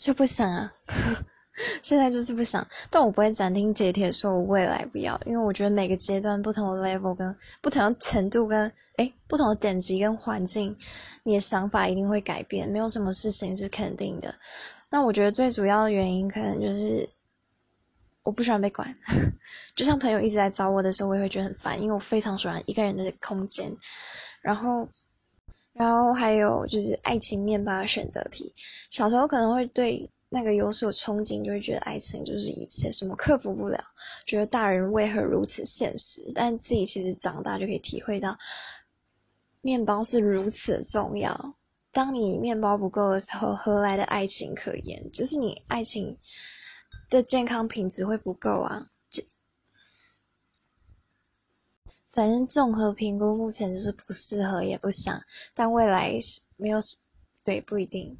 就不想啊，现在就是不想。但我不会斩钉截铁说我未来不要，因为我觉得每个阶段不同的 level 跟不同的程度跟诶不同的等级跟环境，你的想法一定会改变，没有什么事情是肯定的。那我觉得最主要的原因可能就是我不喜欢被管，就像朋友一直在找我的时候，我也会觉得很烦，因为我非常喜欢一个人的空间。然后，然后还有就是爱情面包的选择题，小时候可能会对那个有所憧憬，就会觉得爱情就是一切，什么克服不了，觉得大人为何如此现实？但自己其实长大就可以体会到，面包是如此重要。当你面包不够的时候，何来的爱情可言？就是你爱情的健康品质会不够啊。反正综合评估，目前就是不适合，也不想，但未来没有，对，不一定。